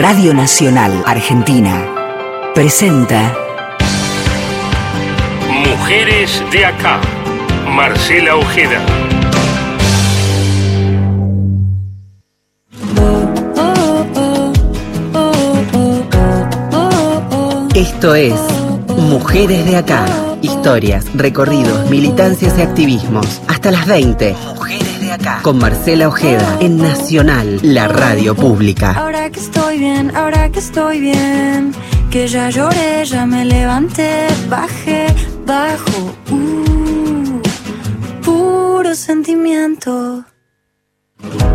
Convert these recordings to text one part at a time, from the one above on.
Radio Nacional Argentina presenta Mujeres de acá. Marcela Ojeda. Esto es Mujeres de acá. Historias, recorridos, militancias y activismos. Hasta las 20. Acá. Con Marcela Ojeda en Nacional, la radio pública. Ahora que estoy bien, ahora que estoy bien, que ya lloré, ya me levanté, bajé, bajo, uh, puro sentimiento.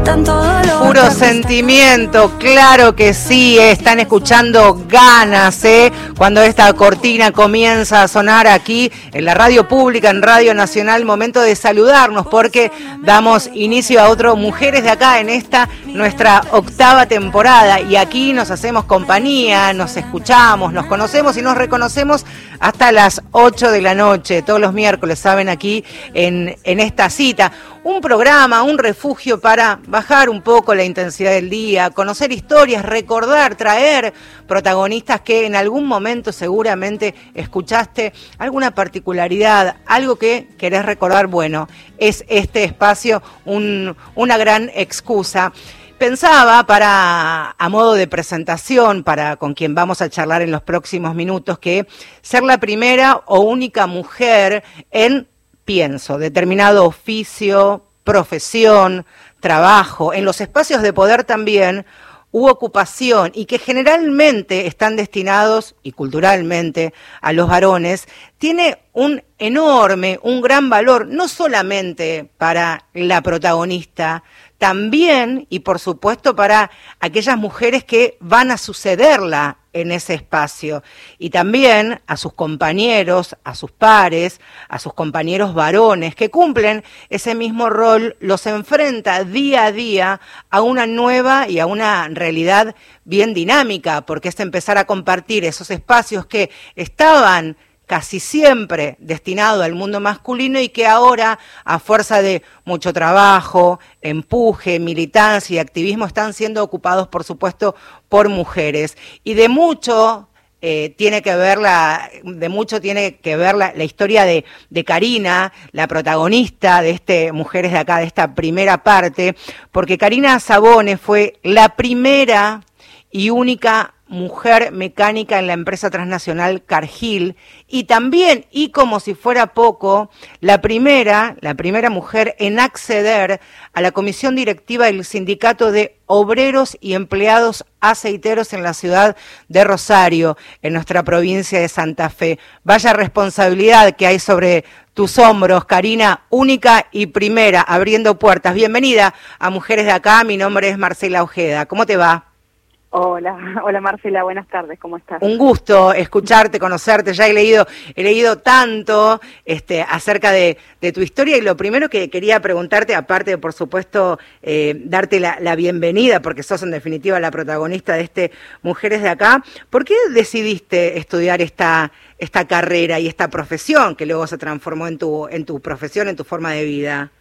Tanto dolor, Puro sentimiento, claro que sí, están escuchando ganas, ¿eh? Cuando esta cortina comienza a sonar aquí en la radio pública, en Radio Nacional, momento de saludarnos porque damos inicio a otro Mujeres de acá en esta nuestra octava temporada y aquí nos hacemos compañía, nos escuchamos, nos conocemos y nos reconocemos hasta las 8 de la noche, todos los miércoles, saben, aquí en, en esta cita. Un programa, un refugio para bajar un poco la intensidad del día, conocer historias, recordar, traer protagonistas que en algún momento seguramente escuchaste alguna particularidad, algo que querés recordar, bueno, es este espacio un- una gran excusa. Pensaba para, a modo de presentación, para con quien vamos a charlar en los próximos minutos, que ser la primera o única mujer en, pienso, determinado oficio, profesión, trabajo, en los espacios de poder también, u ocupación y que generalmente están destinados, y culturalmente, a los varones, tiene un enorme, un gran valor, no solamente para la protagonista, también y por supuesto para aquellas mujeres que van a sucederla en ese espacio. Y también a sus compañeros, a sus pares, a sus compañeros varones que cumplen ese mismo rol, los enfrenta día a día a una nueva y a una realidad bien dinámica, porque es empezar a compartir esos espacios que estaban casi siempre destinado al mundo masculino y que ahora, a fuerza de mucho trabajo, empuje, militancia y activismo, están siendo ocupados, por supuesto, por mujeres. Y de mucho eh, tiene que ver la, de mucho tiene que ver la, la historia de, de Karina, la protagonista de este Mujeres de acá, de esta primera parte, porque Karina Sabone fue la primera y única mujer mecánica en la empresa transnacional Cargill y también, y como si fuera poco, la primera, la primera mujer en acceder a la comisión directiva del sindicato de obreros y empleados aceiteros en la ciudad de Rosario, en nuestra provincia de Santa Fe. Vaya responsabilidad que hay sobre tus hombros, Karina, única y primera, abriendo puertas. Bienvenida a Mujeres de Acá, mi nombre es Marcela Ojeda. ¿Cómo te va? Hola, hola Marcela, buenas tardes, ¿cómo estás? Un gusto escucharte, conocerte. Ya he leído, he leído tanto este, acerca de, de tu historia y lo primero que quería preguntarte, aparte de por supuesto eh, darte la, bienvenida, porque sos en definitiva la protagonista de este Mujeres de Acá, ¿por qué decidiste estudiar esta, esta carrera y esta profesión que luego se transformó en tu, en tu profesión, en tu forma de vida?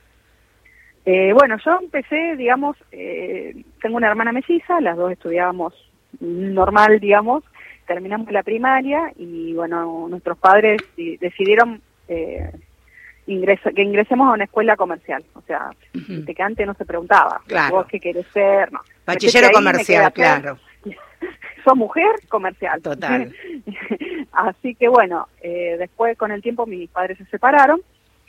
Eh, bueno, yo empecé, digamos, eh, tengo una hermana melliza, las dos estudiábamos normal, digamos, terminamos la primaria y bueno, nuestros padres di- decidieron eh, ingresa- que ingresemos a una escuela comercial, o sea, Ujú. de que antes no se preguntaba, Claro. vos qué querés ser, no. Bachillero comercial, claro. sos mujer comercial. Total. Así que bueno, eh, después con el tiempo mis padres se separaron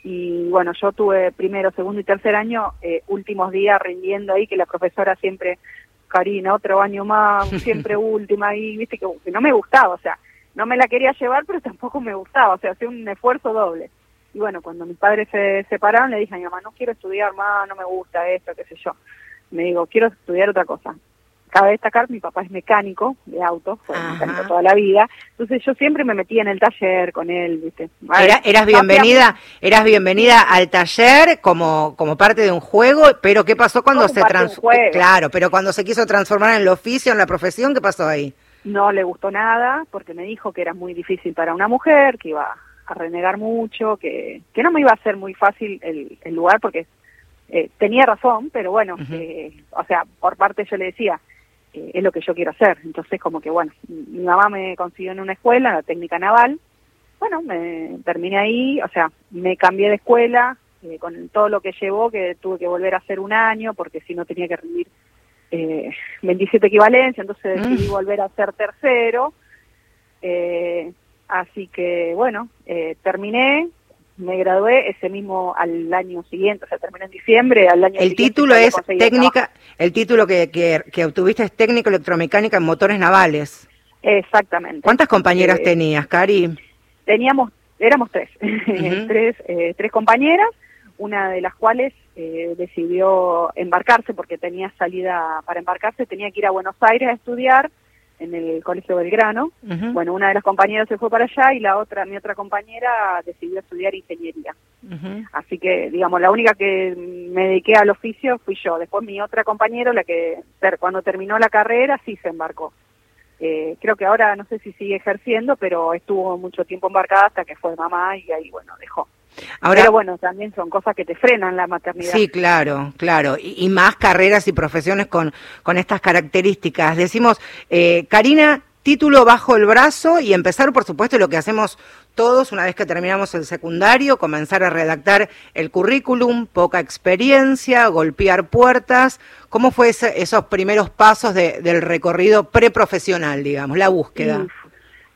y bueno, yo tuve primero, segundo y tercer año, eh, últimos días rindiendo ahí, que la profesora siempre, Karina, otro año más, siempre última y viste que, que no me gustaba, o sea, no me la quería llevar, pero tampoco me gustaba, o sea, hacía un esfuerzo doble. Y bueno, cuando mis padres se separaron, le dije a mi mamá, no quiero estudiar más, no me gusta esto, qué sé yo. Me digo, quiero estudiar otra cosa. Cabe destacar, mi papá es mecánico de autos, fue Ajá. mecánico toda la vida, entonces yo siempre me metía en el taller con él, ¿viste? Era- eras bienvenida, eras bienvenida al taller como, como parte de un juego, pero ¿qué pasó cuando se transformó? Claro, pero cuando se quiso transformar en el oficio, en la profesión, ¿qué pasó ahí? No le gustó nada porque me dijo que era muy difícil para una mujer, que iba a renegar mucho, que, que no me iba a ser muy fácil el, el lugar porque eh, tenía razón, pero bueno, eh, o sea, por parte yo le decía, eh, es lo que yo quiero hacer. Entonces, como que bueno, mi mamá me consiguió en una escuela, la técnica naval. Bueno, me terminé ahí, o sea, me cambié de escuela eh, con todo lo que llevó, que tuve que volver a hacer un año, porque si no tenía que rendir eh, 27 equivalencias, entonces decidí Mm. volver a hacer tercero. Eh, así que bueno, eh, terminé, me gradué ese mismo al año siguiente, o sea, terminé en diciembre, al año El siguiente título es técnica, el título que, que, que obtuviste es técnico electromecánica en motores navales. Exactamente. ¿Cuántas compañeras Eh, tenías, Cari? Teníamos, éramos tres, tres, eh, tres compañeras, una de las cuales eh, decidió embarcarse porque tenía salida para embarcarse, tenía que ir a Buenos Aires a estudiar en el Colegio Belgrano. Bueno, una de las compañeras se fue para allá y la otra, mi otra compañera decidió estudiar ingeniería. Así que, digamos, la única que me dediqué al oficio fui yo. Después mi otra compañera, la que cuando terminó la carrera, sí se embarcó. Eh, creo que ahora no sé si sigue ejerciendo, pero estuvo mucho tiempo embarcada hasta que fue mamá y ahí, bueno, dejó. Ahora, pero bueno, también son cosas que te frenan la maternidad. Sí, claro, claro. Y, y más carreras y profesiones con, con estas características. Decimos, eh, Karina, título bajo el brazo y empezar, por supuesto, lo que hacemos todos una vez que terminamos el secundario, comenzar a redactar el currículum, poca experiencia, golpear puertas. ¿Cómo fue ese- esos primeros pasos de- del recorrido preprofesional, digamos, la búsqueda? Uf.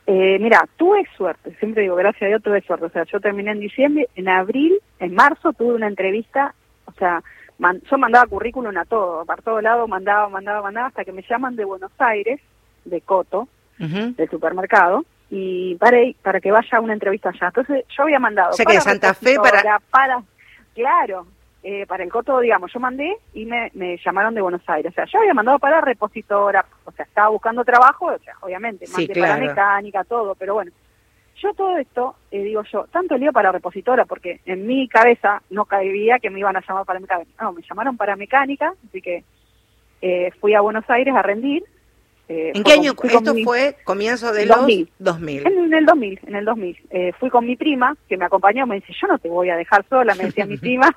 Eh, mira, tuve suerte, siempre digo, gracias a Dios tuve suerte. O sea, yo terminé en diciembre, en abril, en marzo tuve una entrevista, o sea, man- yo mandaba currículum a todo, para todo lado mandaba, mandaba, mandaba, hasta que me llaman de Buenos Aires, de Coto, Ujú. del supermercado, y para, para que vaya a una entrevista allá. Entonces yo había mandado... O sea que de Santa Fe para- para Claro, eh, para el Coto, digamos, yo mandé y me, me llamaron de Buenos Aires. O sea, yo había mandado para repositora, o sea, estaba buscando trabajo, o sea, obviamente, Sí, mandé claro. para mecánica, todo, pero bueno. Yo todo esto, eh, digo yo, tanto lío para repositora, porque en mi cabeza no cabía que me iban a llamar para mecánica. No, me llamaron para mecánica, así que eh, fui a Buenos Aires a rendir. Eh, ¿En qué año? Esto mi- fue comienzo de los 2000. 2000. en el 2000, en el 2000. Eh, fui con mi prima, que me acompañó, me dice, yo no te voy a dejar sola, me decía mi prima.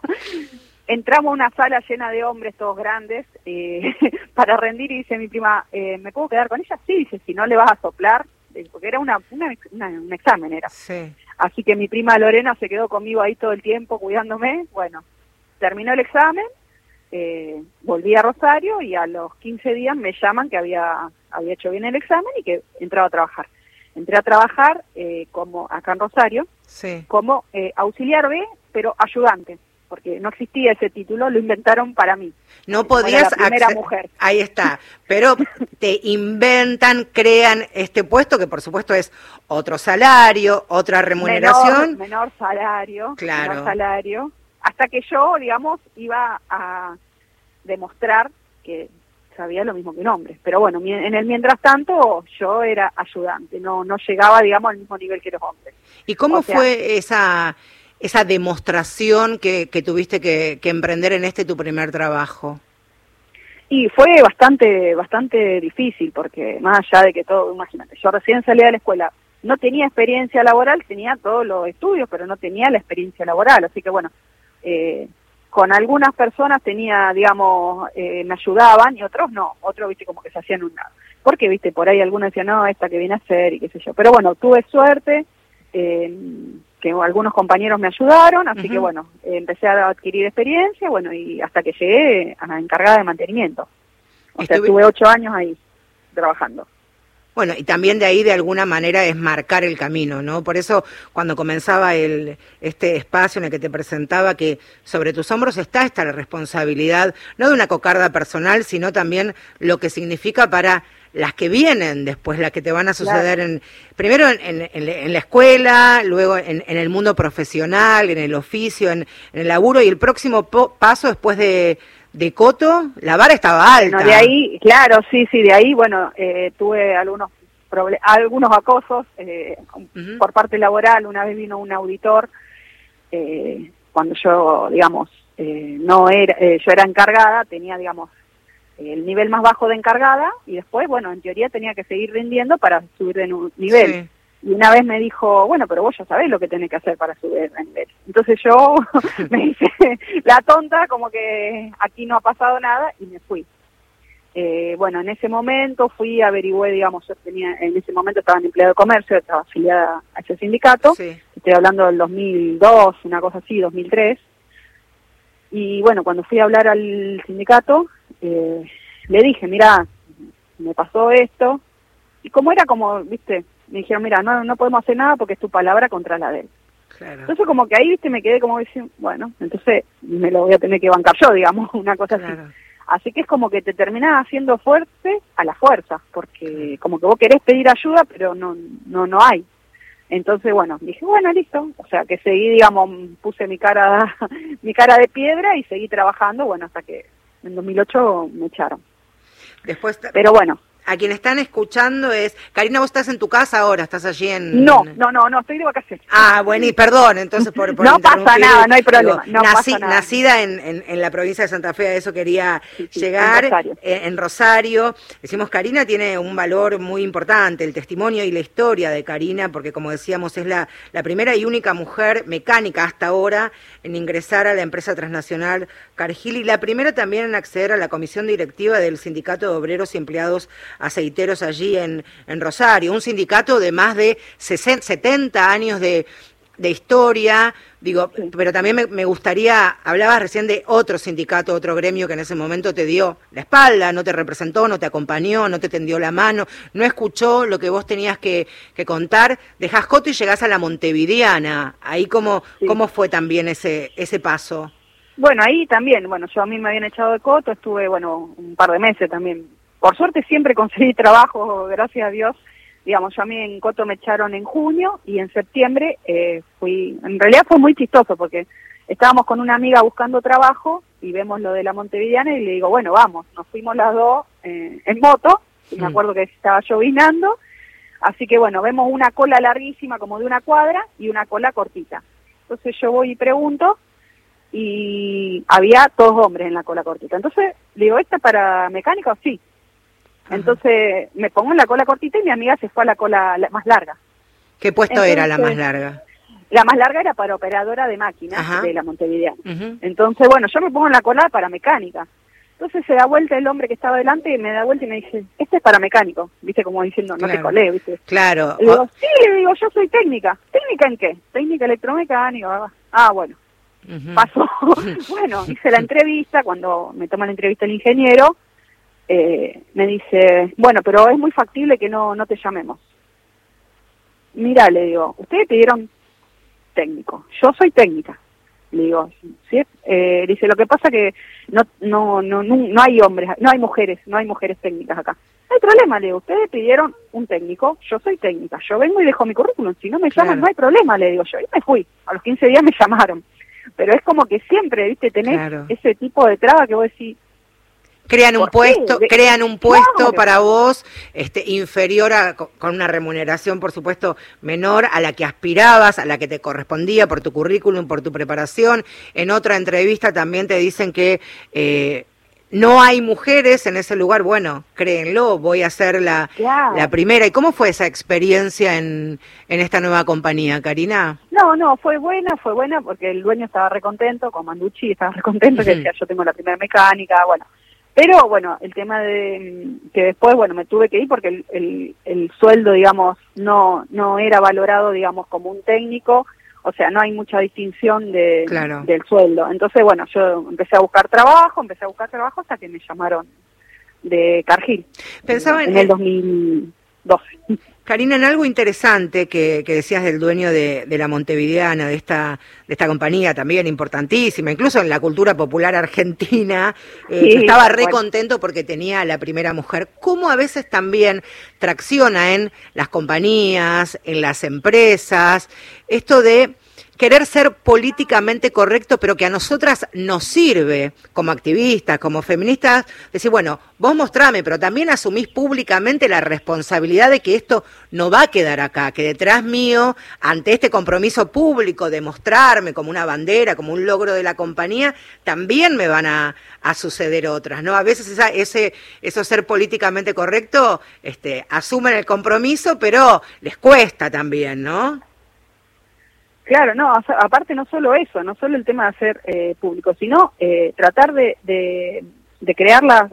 Entramos a una sala llena de hombres, todos grandes, eh, para rendir, y dice mi prima, eh, ¿me puedo quedar con ella? Sí, dice, si no le vas a soplar, porque era una, una- una- un examen, era. Sí. Así que mi prima Lorena se quedó conmigo ahí todo el tiempo cuidándome. Bueno, terminó el examen, eh, volví a Rosario y a los 15 días me llaman que había, había hecho bien el examen y que entraba a trabajar. Entré a trabajar eh, como acá en Rosario Sí. como eh, auxiliar B, pero ayudante, porque no existía ese título, lo inventaron para mí. No podías la primera mujer. Ahí está. Pero te inventan, crean este puesto que por supuesto es otro salario, otra remuneración. Menor, menor salario, Claro. menor salario, hasta que yo, digamos, iba a demostrar que sabía lo mismo que un hombre. Pero bueno, en el mientras tanto yo era ayudante, no no llegaba, digamos, al mismo nivel que los hombres. ¿Y cómo o sea- fue esa esa demostración que, que tuviste que, que emprender en este tu primer trabajo? Y fue bastante, bastante difícil, porque más allá de que todo, imagínate, yo recién salí de la escuela, no tenía experiencia laboral, tenía todos los estudios, pero no tenía la experiencia laboral, así que bueno, eh, con algunas personas tenía, digamos, eh, me ayudaban y otros no, otros, viste, como que se hacían un lado. Porque, viste, por ahí algunos decían, no, esta que viene a hacer y qué sé yo. Pero bueno, tuve suerte, eh, que algunos compañeros me ayudaron, así que bueno, empecé a adquirir experiencia, bueno, y hasta que llegué a la encargada de mantenimiento. O sea, estuve ocho años ahí trabajando. Bueno, y también de ahí de alguna manera es marcar el camino, ¿no? Por eso cuando comenzaba el, este espacio en el que te presentaba que sobre tus hombros está esta responsabilidad, no de una cocarda personal, sino también lo que significa para las que vienen después, las que te van a suceder en, primero en, en- en la- escuela, luego en, en el mundo profesional, en el oficio, en, en el laburo, y el próximo po- paso después de, de Coto, la vara estaba alta. Bueno, de ahí, claro, sí, sí, de ahí, bueno, eh, tuve algunos algunos acosos eh, por parte laboral. Una vez vino un auditor eh, cuando yo, digamos, eh, no era, eh, yo era encargada, tenía, digamos, el nivel más bajo de encargada y después, bueno, en teoría tenía que seguir rindiendo para subir de nivel. Sí. Y una vez me dijo, bueno, pero vos ya sabés lo que tenés que hacer para subir de nivel. Entonces yo me hice la tonta, como que aquí no ha pasado nada, y me fui. eh, bueno, en ese momento fui, averigüé, digamos, yo tenía, en ese momento estaba en empleado de comercio, estaba afiliada a ese sindicato, estoy hablando del 2002, una cosa así, 2003, y bueno, cuando fui a hablar al sindicato, eh, le dije, mira, me pasó esto, y como era como, viste, me dijeron, mira, no, no podemos hacer nada porque es tu palabra contra la de él. Entonces como que ahí, viste, me quedé como diciendo, bueno, entonces me lo voy a tener que bancar yo, digamos, una cosa así. Así que es como que te terminás haciendo fuerte a la fuerza, porque como que vos querés pedir ayuda, pero no, no, no hay. Entonces, bueno, dije, bueno, listo. O sea, que seguí, digamos, puse mi cara, mi cara de piedra y seguí trabajando, bueno, hasta que en 2008 me echaron. Después, pero bueno, a quien están escuchando es, Karina, vos estás en tu casa ahora, estás allí en... No, no, no, no, estoy de vacaciones. Ah, bueno, y perdón, entonces por... por no pasa nada, no hay problema. no pasa nada. Nacida en, en, la provincia de Santa Fe, a eso quería llegar, eh, en Rosario. Decimos, Karina tiene un valor muy importante, el testimonio y la historia de Karina, porque como decíamos, es la, la primera y única mujer mecánica hasta ahora en ingresar a la empresa transnacional Cargill y la primera también en acceder a la comisión directiva del Sindicato de Obreros y Empleados aceiteros allí en, en Rosario, un sindicato de más de 60, 70 años de, de historia, digo, pero también me, gustaría, hablabas recién de otro sindicato, otro gremio que en ese momento te dio la espalda, no te representó, no te acompañó, no te tendió la mano, no escuchó lo que vos tenías que, que contar, dejás Coto y llegás a la Montevideana, ahí cómo, cómo fue también ese, ese paso. Bueno, ahí también, bueno, yo a mí me habían echado de Coto, estuve, bueno, un par de meses también por suerte siempre conseguí trabajo, gracias a Dios. Digamos, yo a mí en Coto me echaron en junio y en septiembre eh, fui, en realidad fue muy chistoso porque estábamos con una amiga buscando trabajo y vemos lo de la Montevideana y le digo, bueno, vamos, nos fuimos las dos eh, en moto, y me mm. acuerdo que estaba llovinando, así que bueno, vemos una cola larguísima como de una cuadra y una cola cortita. Entonces yo voy y pregunto y había dos hombres en la cola cortita. Entonces le digo, ¿esta para mecánico? Sí. Entonces me pongo en la cola cortita y mi amiga se fue a la cola más larga. ¿Qué puesto era la más larga? La más larga era para operadora de máquinas de la Montevideo. Entonces, bueno, yo me pongo en la cola para mecánica. Entonces se da vuelta el hombre que estaba delante y me da vuelta y me dice, este es para mecánico, viste, como diciendo, no te colé, viste. Claro. Le digo, sí, le digo, yo soy técnica. ¿Técnica en qué? Técnica electromecánica. Ah, bueno. Pasó. bueno, hice la entrevista, cuando me toma la entrevista el ingeniero, eh, me dice, bueno, pero es muy factible que no, no te llamemos. Mira, le digo, ustedes pidieron técnico, yo soy técnica. Le digo, ¿sí? Eh, dice, lo que pasa que no, no, no, no, hay hombres, no hay mujeres, no hay mujeres técnicas acá. No hay problema, le digo, ustedes pidieron un técnico, yo soy técnica, yo vengo y dejo mi currículum, si no me llaman no hay problema, le digo yo. Y me fui, a los 15 días me llamaron. Pero es como que siempre, viste, tenés ese tipo de traba que vos decís, crean un puesto, crean un puesto para vos este inferior a con una remuneración por supuesto menor a la que aspirabas, a la que te correspondía por tu currículum, por tu preparación. En otra entrevista también te dicen que eh, no hay mujeres en ese lugar, bueno, créenlo, voy a ser la, la primera. ¿Y cómo fue esa experiencia en, en esta nueva compañía, Karina? No, no, fue buena, fue buena porque el dueño estaba recontento, con Manducci estaba recontento, que decía yo tengo la primera mecánica, bueno, pero bueno, el tema de que después, bueno, me tuve que ir porque el, el, el, sueldo, digamos, no, no era valorado, digamos, como un técnico, o sea, no hay mucha distinción de, del sueldo. Entonces, bueno, yo empecé a buscar trabajo, empecé a buscar trabajo hasta que me llamaron de Cargill. Pensaba en, en el 2012. Karina, en algo interesante que, decías del dueño de, la Montevideana, de esta, de esta compañía también importantísima, incluso en la cultura popular argentina, eh, estaba re contento porque tenía la primera mujer. ¿Cómo a veces también tracciona en las compañías, en las empresas, esto de querer ser políticamente correcto, pero que a nosotras nos sirve como activistas, como feministas, decir, bueno, vos mostrame, pero también asumís públicamente la responsabilidad de que esto no va a quedar acá, que detrás mío, ante este compromiso público de mostrarme como una bandera, como un logro de la compañía, también me van a, suceder otras, ¿no? A veces esa, ese, eso ser políticamente correcto, este, asumen el compromiso, pero les cuesta también, ¿no? Claro, no, aparte no solo eso, no solo el tema de hacer eh, público, sino eh, tratar de, de, de crear la,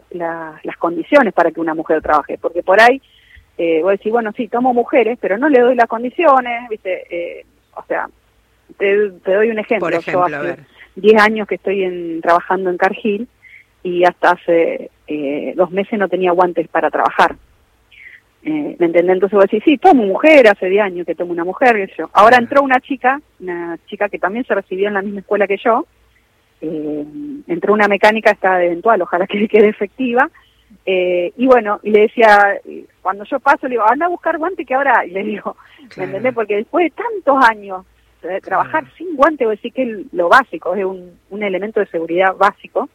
las condiciones para que una mujer trabaje, porque por ahí eh, voy a decir, bueno, sí, tomo mujeres, pero no le doy las condiciones, ¿viste? Eh, o sea, te, doy un ejemplo. Por ejemplo, Yo hace 10 años que estoy en, trabajando en Cargill y hasta hace eh, dos meses no tenía guantes para trabajar. Eh, ¿Me entendés? Entonces voy a decir, sí, tomo mujer, hace 10 años que tomo una mujer, yo. Ahora entró una chica, una chica que también se recibió en la misma escuela que yo, eh, entró una mecánica, está eventual, ojalá que quede efectiva, eh, y bueno, y le decía, cuando yo paso, le digo, anda a buscar guante que ahora, y le digo, ¿me entendés? Porque después de tantos años de trabajar sin guante, voy a decir que es lo básico, es un, un elemento de seguridad básico,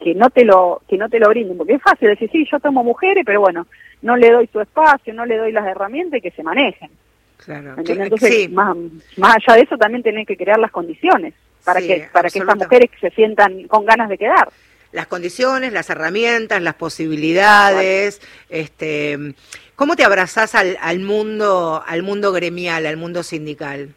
que no te lo que no te lo brinden porque es fácil decir sí yo tomo mujeres pero bueno no le doy su espacio no le doy las herramientas y que se manejen. Claro. Entonces más, más allá de eso también tenés que crear las condiciones para que para que estas mujeres se sientan con ganas de quedar. Las condiciones las herramientas las posibilidades este cómo te abrazás al, al mundo al mundo gremial al mundo sindical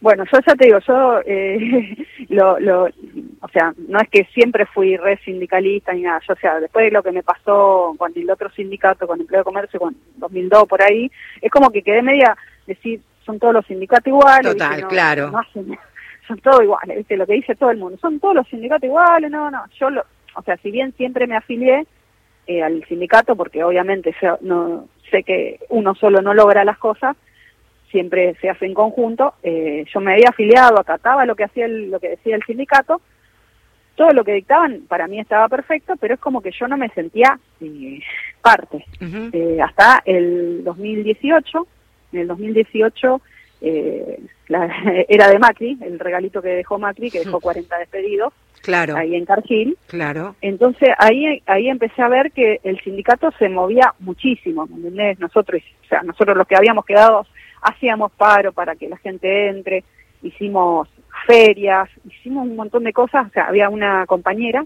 bueno, yo ya te digo, yo eh, lo, lo, o sea, no es que siempre fui re sindicalista ni nada, yo, o sea, después de lo que me pasó con el otro sindicato, con Empleo de Comercio, con 2002 por ahí, es como que quedé media, decir, son todos los sindicatos iguales. Total, claro. son todos iguales, ¿viste? Lo que dice todo el mundo, son todos los sindicatos iguales, no, no, yo, lo, o sea, si bien siempre me afilié eh, al sindicato, porque obviamente yo no sé que uno solo no logra las cosas, siempre se hace en conjunto. Eh, yo me había afiliado, acataba lo que hacía el, lo que decía el sindicato. Todo lo que dictaban para mí estaba perfecto, pero es como que yo no me sentía eh, parte. Eh, hasta el 2018, en el 2018 la, era de Macri, el regalito que dejó Macri, que dejó 40 despedidos. Claro. Ahí en Cargill. Claro. Entonces ahí ahí empecé a ver que el sindicato se movía muchísimo, ¿me entendés? Nosotros, o sea, nosotros los que habíamos quedado hacíamos paro para que la gente entre, hicimos ferias, hicimos un montón de cosas, o sea, había una compañera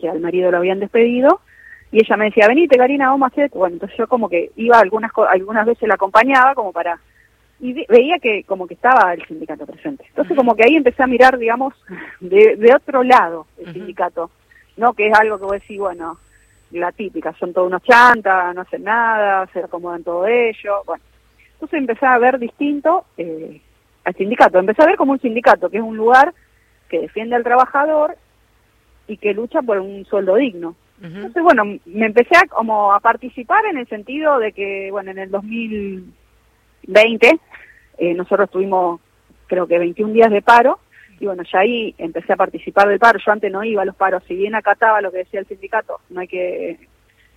que al marido lo habían despedido y ella me decía, venite Karina, vamos a hacer, bueno, entonces yo como que iba algunas algunas veces la acompañaba como para y veía que como que estaba el sindicato presente. Entonces como que ahí empecé a mirar, digamos, de, de otro lado el sindicato, no que es algo que voy a decir, bueno, la típica, son todos unos chantas, no hacen nada, se acomodan todo ello, bueno, entonces empecé a ver distinto eh, al sindicato. Empecé a ver como un sindicato, que es un lugar que defiende al trabajador y que lucha por un sueldo digno. Entonces, bueno, me empecé a, como a participar en el sentido de que, bueno, en el 2020 eh, nosotros tuvimos, creo que 21 días de paro, y bueno, ya ahí empecé a participar del paro. Yo antes no iba a los paros, si bien acataba lo que decía el sindicato, no hay que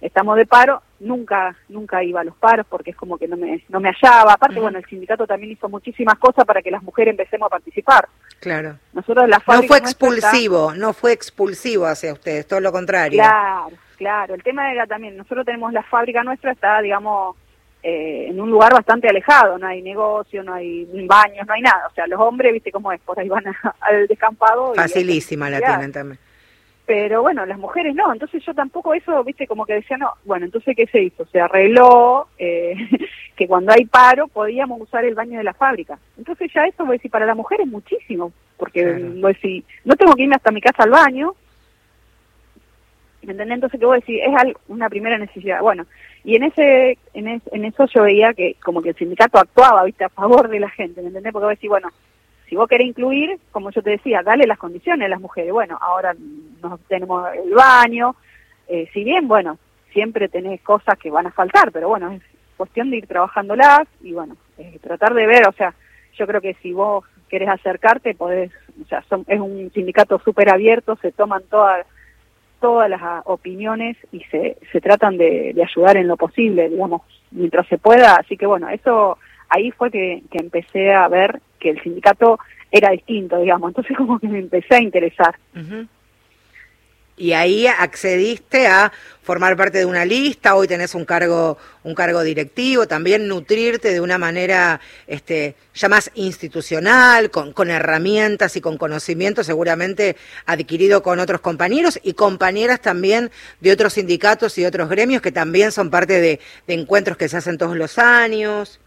estamos de paro, nunca nunca iba a los paros porque es como que no me, no me hallaba. Aparte, bueno, el sindicato también hizo muchísimas cosas para que las mujeres empecemos a participar. Claro. Nosotros la No fue expulsivo, no fue expulsivo hacia ustedes, todo lo contrario. Claro, claro. El tema era también, nosotros tenemos la fábrica nuestra, está, digamos, eh, en un lugar bastante alejado, no hay negocio, no hay baños, no hay nada. O sea, los hombres, viste cómo es, por ahí van al descampado. Facilísima la tienen también pero bueno, las mujeres no, entonces yo tampoco eso, viste, como que decía, no, bueno, entonces ¿qué se hizo? Se arregló eh, que cuando hay paro podíamos usar el baño de la fábrica. Entonces ya eso, voy a decir, para la mujer es muchísimo, porque voy a decir, no tengo que irme hasta mi casa al baño, ¿me entendés? Entonces, ¿qué voy a decir? Es una primera necesidad. Bueno, y en ese, en, en eso yo veía que como que el sindicato actuaba, viste, a favor de la gente, ¿me entendés? Porque voy a decir, bueno, si vos querés incluir, como yo te decía, dale las condiciones a las mujeres. Bueno, ahora nos tenemos el baño, eh, si bien, bueno, siempre tenés cosas que van a faltar, pero bueno, es cuestión de ir trabajándolas y bueno, eh, tratar de ver, o sea, yo creo que si vos querés acercarte, podés, o sea, es un sindicato súper abierto, se toman todas todas las ah, opiniones y se, se tratan de, de ayudar en lo posible, digamos, mientras se pueda, así que bueno, eso ahí fue que, que empecé a ver que el sindicato era distinto, digamos. Entonces como que me empecé a interesar. Y ahí accediste a formar parte de una lista, hoy tenés un cargo, un cargo directivo, también nutrirte de una manera este, ya más institucional, con, con herramientas y con conocimiento seguramente adquirido con otros compañeros y compañeras también de otros sindicatos y otros gremios que también son parte de encuentros que se hacen todos los años.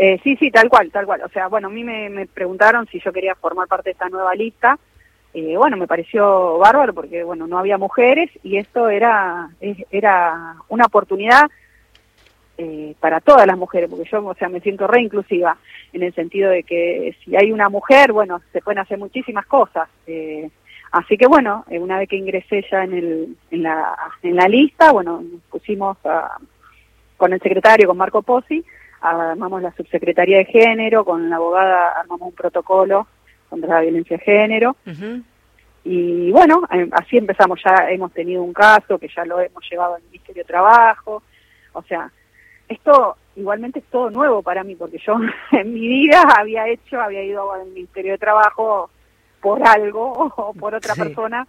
Eh, sí, sí, tal cual, tal cual. O sea, bueno, a mí me, preguntaron si yo quería formar parte de esta nueva lista. eh, bueno, me pareció bárbaro porque, bueno, no había mujeres y esto era, era una oportunidad eh, para todas las mujeres, porque yo, o sea, me siento re inclusiva en el sentido de que si hay una mujer, bueno, se pueden hacer muchísimas cosas. Eh, así que bueno, eh, una vez que ingresé ya en, el, en, la, en la lista, bueno, pusimos con el secretario, con Marco Pozzi, armamos la subsecretaría de género, con la abogada armamos un protocolo contra la violencia de género. Y bueno, así empezamos, ya hemos tenido un caso que ya lo hemos llevado al Ministerio de Trabajo, o sea, esto igualmente es todo nuevo para mí, porque yo en mi vida había hecho, había ido al Ministerio de Trabajo por algo o por otra persona,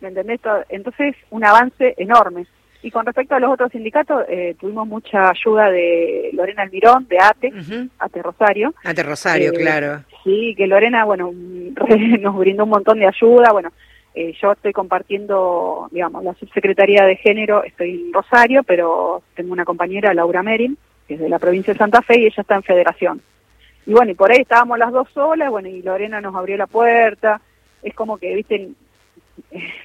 ¿me entendés? Entonces, un avance enorme. Y con respecto a los otros sindicatos, eh, tuvimos mucha ayuda de Lorena Almirón, de ATE, ATE Rosario. ATE Rosario, eh, claro. Sí, que Lorena, bueno, nos brindó un montón de ayuda, bueno, eh, yo estoy compartiendo, digamos, la subsecretaría de género, estoy en Rosario, pero tengo una compañera, Laura Merin, que es de la provincia de Santa Fe, y ella está en Federación. Y bueno, y por ahí estábamos las dos solas, bueno, y Lorena nos abrió la puerta, es como que, viste,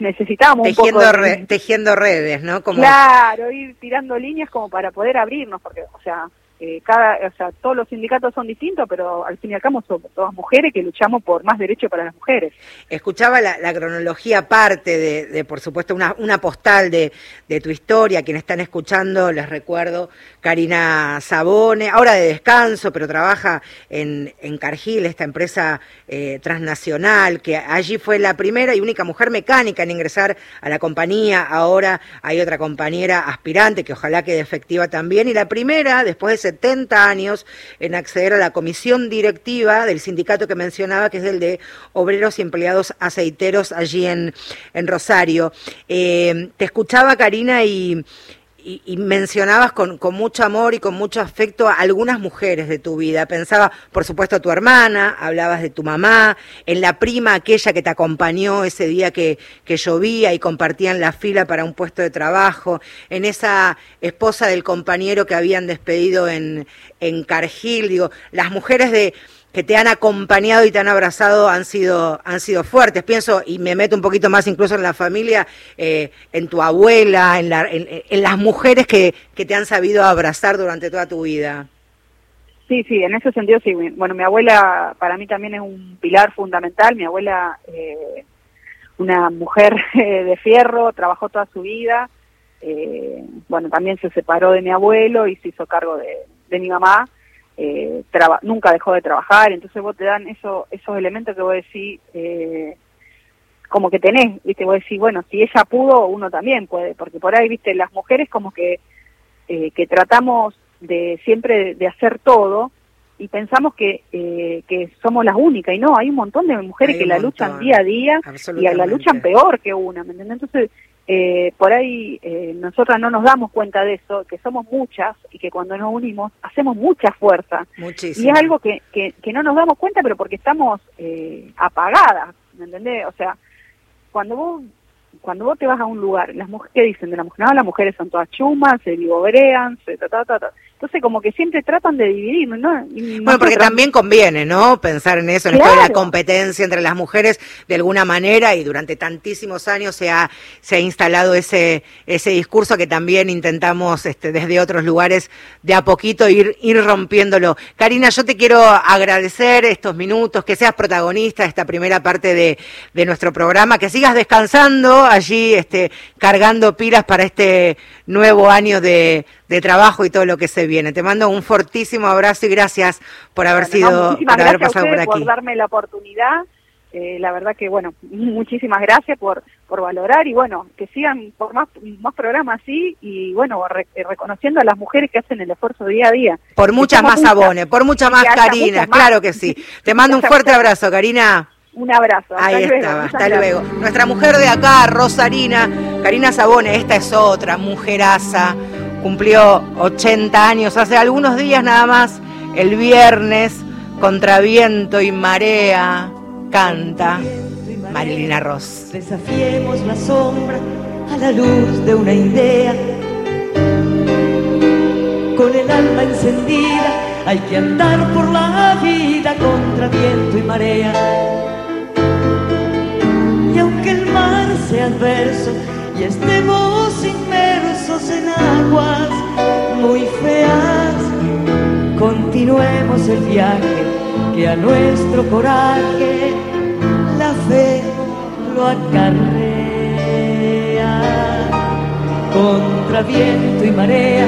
un poco tejiendo redes, ¿no? Como... Claro, ir tirando líneas como para poder abrirnos, porque, o sea, eh, cada, o sea, todos los sindicatos son distintos, pero al fin y al cabo somos todas mujeres que luchamos por más derechos para las mujeres. Escuchaba la, cronología aparte de, por supuesto, una, una postal de, de, tu historia. Quienes están escuchando, les recuerdo, Karina Sabone, ahora de descanso, pero trabaja en, en Cargill, esta empresa eh, transnacional, que allí fue la primera y única mujer mecánica en ingresar a la compañía. Ahora hay otra compañera aspirante que ojalá quede efectiva también. Y la primera, después de 70 años en acceder a la comisión directiva del sindicato que mencionaba, que es el de obreros y empleados aceiteros allí en, en Rosario. Eh, te escuchaba, Karina, y y, mencionabas con, con, mucho amor y con mucho afecto a algunas mujeres de tu vida. Pensaba, por supuesto, a tu hermana, hablabas de tu mamá, en la prima aquella que te acompañó ese día que, que llovía y compartían la fila para un puesto de trabajo, en esa esposa del compañero que habían despedido en, en Cargill. Digo, las mujeres de que te han acompañado y te han abrazado han sido, han sido fuertes. Pienso, y me meto un poquito más incluso en la familia, eh, en tu abuela, en, la, en, las mujeres que, que, te han sabido abrazar durante toda tu vida. Sí, sí, en ese sentido sí. Bueno, mi abuela para mí también es un pilar fundamental. Mi abuela, eh, una mujer de fierro, trabajó toda su vida. Eh, bueno, también se separó de mi abuelo y se hizo cargo de, de mi mamá eh, nunca dejó de trabajar, entonces vos te dan eso, esos elementos que vos decís, eh, como que tenés, viste, vos decís, bueno, si ella pudo, uno también puede, porque por ahí, viste, las mujeres como que, eh, que tratamos de siempre de, hacer todo y pensamos que, eh, que somos las únicas, y no, hay un montón de mujeres que la luchan día a día y la luchan peor que una, ¿me entiendes? Entonces, eh, por ahí eh, nosotras no nos damos cuenta de eso, que somos muchas y que cuando nos unimos hacemos mucha fuerza. Y es algo que, que, que, no nos damos cuenta, pero porque estamos eh, apagadas, ¿me entendés? O sea, cuando vos cuando vos te vas a un lugar, las mujeres, ¿qué dicen de la mujer? No, las mujeres son todas chumas, se vivobrean, se ta, ta, ta, ta. Entonces, como que siempre tratan de dividir, ¿no? bueno, porque también conviene, ¿no? Pensar en eso, en esto de la competencia entre las mujeres de alguna manera y durante tantísimos años se ha, se ha instalado ese, ese discurso que también intentamos este, desde otros lugares de a poquito ir, ir rompiéndolo. Karina, yo te quiero agradecer estos minutos, que seas protagonista de esta primera parte de, de nuestro programa, que sigas descansando allí, este, cargando pilas para este nuevo año de, de trabajo y todo lo que se viene. Te mando un fortísimo abrazo y gracias por haber sido, por haber pasado por aquí. Por darme la oportunidad. Eh, la verdad que, bueno, muchísimas gracias por, por valorar y, bueno, que sigan por más, más programas así y, bueno, eh, reconociendo a las mujeres que hacen el esfuerzo día a día. Por muchas más abones, por muchas más Karina, claro que sí. Te mando un fuerte abrazo, Karina. Un abrazo. Ahí estaba, hasta luego. Nuestra mujer de acá, Rosarina, Karina Sabone, esta es otra, mujeraza cumplió 80 años hace algunos días nada más, el viernes, contra viento y marea, canta Marilina Ross. Desafiemos la sombra a la luz de una idea. Con el alma encendida hay que andar por la vida contra viento y marea. Y aunque el mar sea adverso y estemos inmersos en aguas muy feas, continuemos el viaje que a nuestro coraje la fe lo acarrea. Contra viento y marea,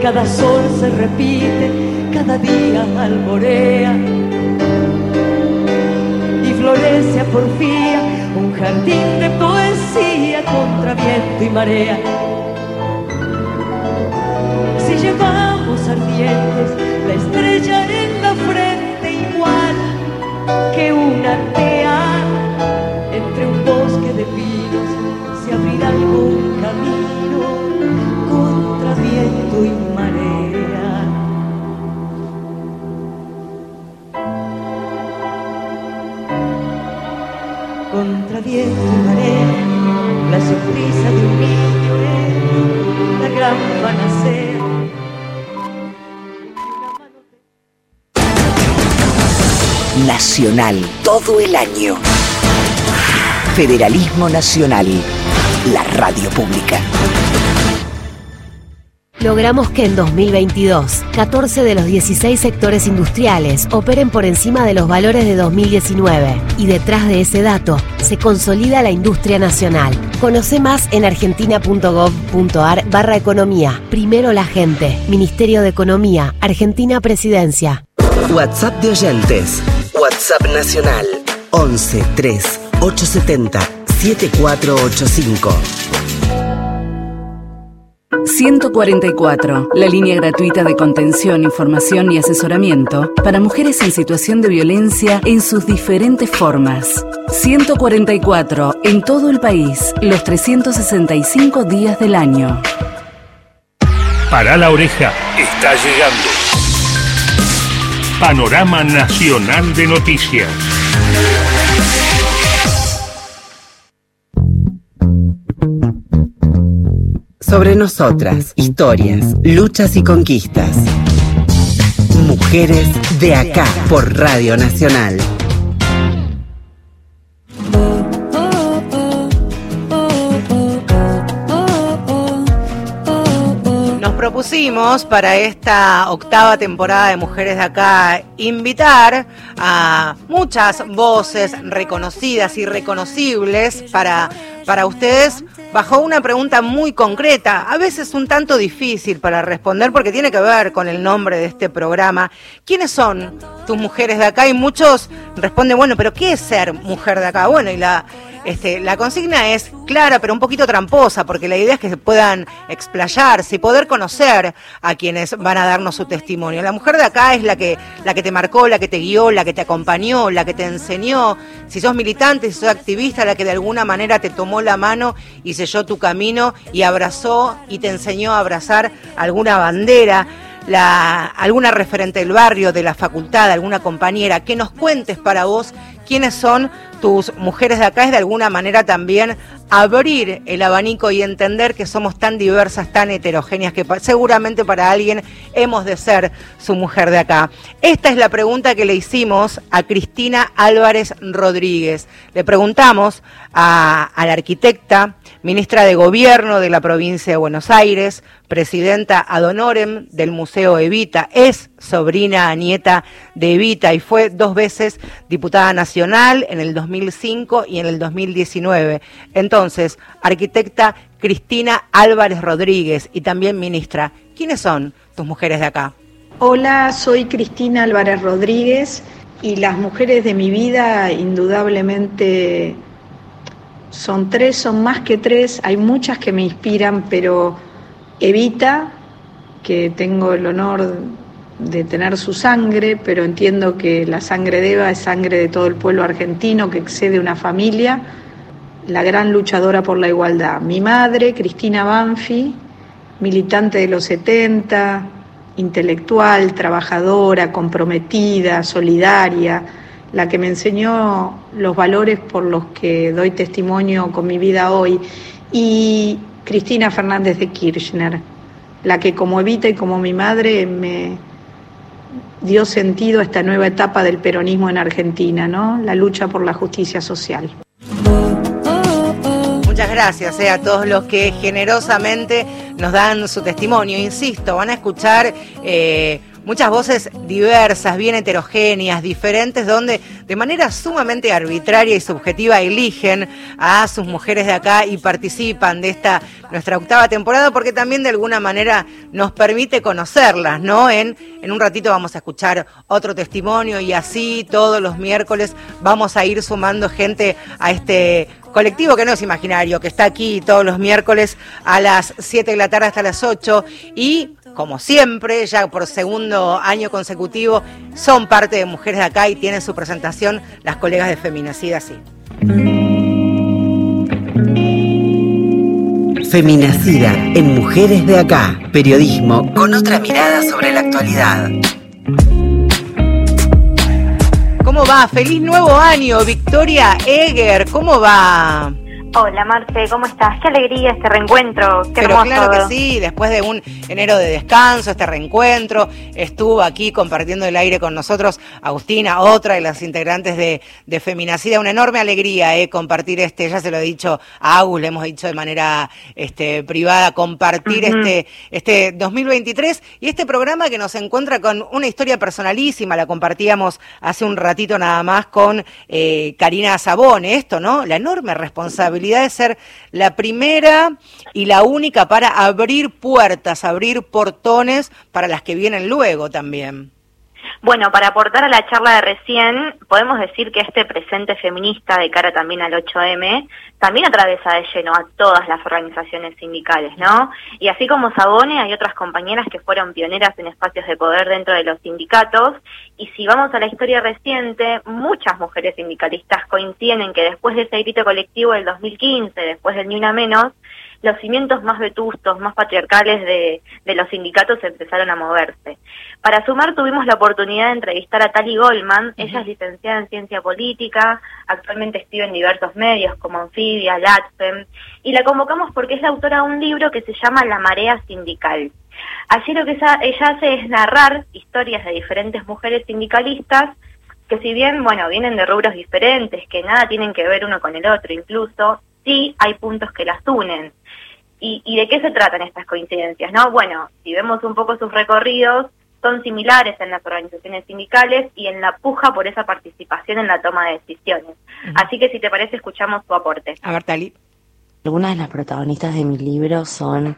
cada sol se repite, cada día alborea y florece a porfía un jardín de poesía contra viento y marea. Llevamos ardientes la estrella en la frente igual que una tea entre un bosque de pinos se abrirá algún camino contra viento y marea. Contra viento y marea, la sonrisa de un niño es la gran panacea. Nacional, todo el año. Federalismo Nacional, la radio pública. Logramos que en 2022, 14 de los 16 sectores industriales operen por encima de los valores de 2019. Y detrás de ese dato, se consolida la industria nacional. Conoce más en argentina.gov.ar barra economía. Primero la gente. Ministerio de Economía. Argentina Presidencia. WhatsApp de oyentes. WhatsApp nacional 11 3 870 7485. 144, la línea gratuita de contención, información y asesoramiento para mujeres en situación de violencia en sus diferentes formas. 144, en todo el país, los 365 días del año. Para la oreja, está llegando. Panorama Nacional de Noticias. Sobre nosotras, historias, luchas y conquistas. Mujeres de acá por Radio Nacional. Propusimos para esta octava temporada de Mujeres de Acá invitar a muchas voces reconocidas y reconocibles para, para ustedes bajo una pregunta muy concreta, a veces un tanto difícil para responder porque tiene que ver con el nombre de este programa. ¿Quiénes son tus mujeres de acá? Y muchos responden, bueno, pero ¿qué es ser mujer de acá? Bueno, y la, este, la consigna es clara, pero un poquito tramposa, porque la idea es que se puedan explayarse y poder conocer a quienes van a darnos su testimonio. La mujer de acá es la que, la que te marcó, la que te guió, la que te acompañó, la que te enseñó. Si sos militante, si sos activista, la que de alguna manera te tomó la mano y selló tu camino y abrazó y te enseñó a abrazar alguna bandera. La, alguna referente del barrio, de la facultad, alguna compañera, que nos cuentes para vos quiénes son tus mujeres de acá, es de alguna manera también abrir el abanico y entender que somos tan diversas, tan heterogéneas, que seguramente para alguien hemos de ser su mujer de acá. Esta es la pregunta que le hicimos a Cristina Álvarez Rodríguez. Le preguntamos a, la arquitecta, ministra de Gobierno de la provincia de Buenos Aires, presidenta ad honorem del Museo Evita, es sobrina nieta de Evita y fue dos veces diputada nacional en el 2005 y en el 2019. Entonces, arquitecta Cristina Álvarez Rodríguez y también ministra, ¿quiénes son tus mujeres de acá? Hola, soy Cristina Álvarez Rodríguez y las mujeres de mi vida indudablemente son tres, son más que tres, hay muchas que me inspiran, pero Evita, que tengo el honor de tener su sangre, pero entiendo que la sangre de Eva es sangre de todo el pueblo argentino que excede una familia, la gran luchadora por la igualdad. Mi madre, Cristina Banfi, militante de los 70, intelectual, trabajadora, comprometida, solidaria, la que me enseñó los valores por los que doy testimonio con mi vida hoy, y Cristina Fernández de Kirchner, la que como Evita y como mi madre me dio sentido a esta nueva etapa del peronismo en Argentina, ¿no? La lucha por la justicia social. gracias eh, a todos los que generosamente nos dan su testimonio. Insisto, van a escuchar eh, muchas voces diversas, bien heterogéneas, diferentes, donde de manera sumamente arbitraria y subjetiva eligen a sus mujeres de acá y participan de esta nuestra octava temporada, porque también de alguna manera nos permite conocerlas, ¿no? En, en un ratito vamos a escuchar otro testimonio y así todos los miércoles vamos a ir sumando gente a este colectivo que no es imaginario, que está aquí todos los miércoles a las 7 de la tarde hasta las 8 y como siempre, ya por segundo año consecutivo, son parte de Mujeres de Acá y tienen su presentación las colegas de Feminacida, sí. Feminacida en Mujeres de Acá. Periodismo con otra mirada sobre la actualidad. ¿Cómo va? Feliz nuevo año, Victoria Eger. ¿Cómo va? Hola Marce, ¿cómo estás? Qué alegría este reencuentro, qué Pero hermoso. claro que sí, después de un enero de descanso, este reencuentro, estuvo aquí compartiendo el aire con nosotros Agustina, otra de las integrantes de, de Feminacida. Una enorme alegría eh, compartir este, ya se lo he dicho a Agus, le hemos dicho de manera este, privada, compartir este, este 2023 y este programa que nos encuentra con una historia personalísima, la compartíamos hace un ratito nada más con eh, Karina Sabón, esto, ¿no? La enorme responsabilidad de ser la primera y la única para abrir puertas, abrir portones para las que vienen luego también. Bueno, para aportar a la charla de recién, podemos decir que este presente feminista de cara también al 8M también atraviesa de lleno a todas las organizaciones sindicales, ¿no? Y así como Sabone, hay otras compañeras que fueron pioneras en espacios de poder dentro de los sindicatos. Y si vamos a la historia reciente, muchas mujeres sindicalistas coinciden en que después de ese grito colectivo del 2015, después del Ni Una Menos, los cimientos más vetustos, más patriarcales de, de los sindicatos empezaron a moverse. Para sumar tuvimos la oportunidad de entrevistar a Tali Goldman, ella es licenciada en ciencia política, actualmente escribe en diversos medios como Anfibia, Latfem, y la convocamos porque es la autora de un libro que se llama La marea sindical. Allí lo que ella, ella hace es narrar historias de diferentes mujeres sindicalistas que si bien, bueno, vienen de rubros diferentes, que nada tienen que ver uno con el otro, incluso, sí hay puntos que las unen. ¿Y, y de qué se tratan estas coincidencias? No, bueno, si vemos un poco sus recorridos, son similares en las organizaciones sindicales y en la puja por esa participación en la toma de decisiones. Así que si te parece, escuchamos su aporte. A ver, Tali. Algunas de las protagonistas de mi libro son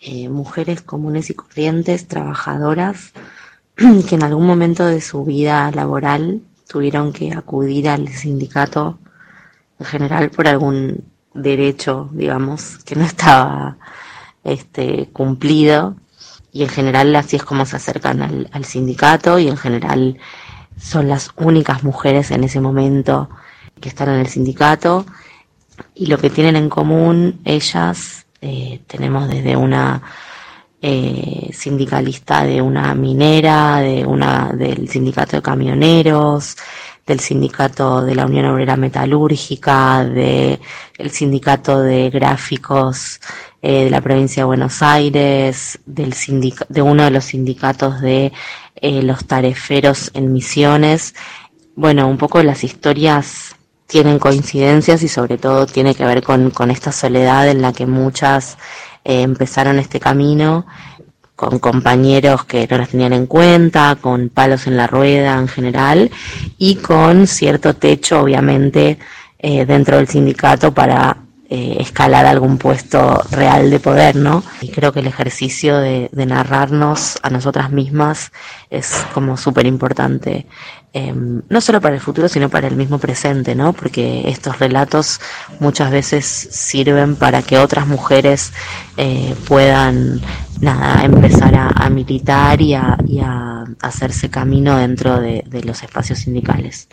eh, mujeres comunes y corrientes, trabajadoras, que en algún momento de su vida laboral tuvieron que acudir al sindicato en general por algún derecho, digamos, que no estaba este, cumplido. Y en general así es como se acercan al, sindicato y en general son las únicas mujeres en ese momento que están en el sindicato. Y lo que tienen en común ellas eh, tenemos desde una eh, sindicalista de una minera, de una del sindicato de camioneros, del sindicato de la Unión Obrera Metalúrgica, de el sindicato de gráficos eh, de la provincia de Buenos Aires, del de uno de los sindicatos de eh, los tareferos en Misiones. Bueno, un poco las historias tienen coincidencias y sobre todo tiene que ver con, con esta soledad en la que muchas eh, empezaron este camino con compañeros que no las tenían en cuenta, con palos en la rueda en general y con cierto techo, obviamente, eh, dentro del sindicato para eh, escalar algún puesto real de poder, ¿no? Y creo que el ejercicio de, narrarnos a nosotras mismas es como súper importante, eh, no solo para el futuro, sino para el mismo presente, ¿no? Porque estos relatos muchas veces sirven para que otras mujeres eh, puedan, nada, empezar a, militar y a, hacerse camino dentro de, de los espacios sindicales.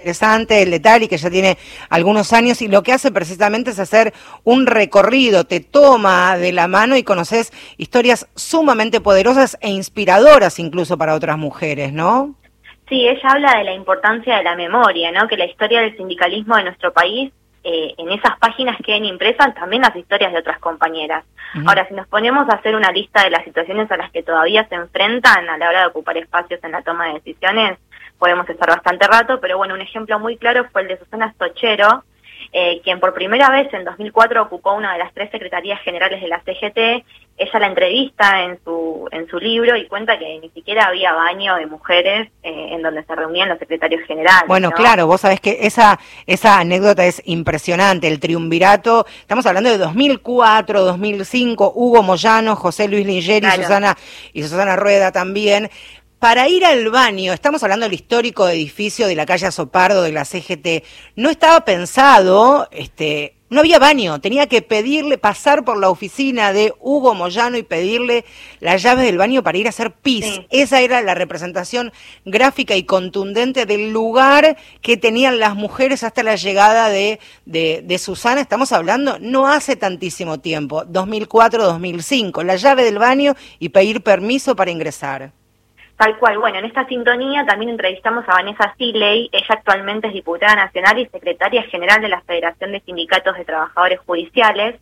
Interesante, el de Tali, que ya tiene algunos años, y lo que hace precisamente es hacer un recorrido, te toma de la mano y conoces historias sumamente poderosas e inspiradoras incluso para otras mujeres, ¿no? Sí, ella habla de la importancia de la memoria, ¿no? Que la historia del sindicalismo de nuestro país, eh, en esas páginas queden impresas también las historias de otras compañeras. Ahora, si nos ponemos a hacer una lista de las situaciones a las que todavía se enfrentan a la hora de ocupar espacios en la toma de decisiones, podemos estar bastante rato, pero bueno, un ejemplo muy claro fue el de Susana Stochero, eh, quien por primera vez en 2004 ocupó una de las tres secretarías generales de la CGT. Ella la entrevista en su, en su libro y cuenta que ni siquiera había baño de mujeres eh, en donde se reunían los secretarios generales. Bueno, ¿no? claro, vos sabés que esa, esa anécdota es impresionante, el triunvirato, estamos hablando de 2004, 2005, Hugo Moyano, José Luis Lingeri Claro. y Susana, y Susana Rueda también. Para ir al baño, estamos hablando del histórico edificio de la calle Azopardo de la CGT, no estaba pensado, este, no había baño, tenía que pedirle, pasar por la oficina de Hugo Moyano y pedirle las llaves del baño para ir a hacer pis. Esa era la representación gráfica y contundente del lugar que tenían las mujeres hasta la llegada de, de, de Susana. Estamos hablando no hace tantísimo tiempo, 2004-2005, la llave del baño y pedir permiso para ingresar. Tal cual. Bueno, en esta sintonía también entrevistamos a Vanessa Siley. Ella actualmente es diputada nacional y secretaria general de la Federación de Sindicatos de Trabajadores Judiciales.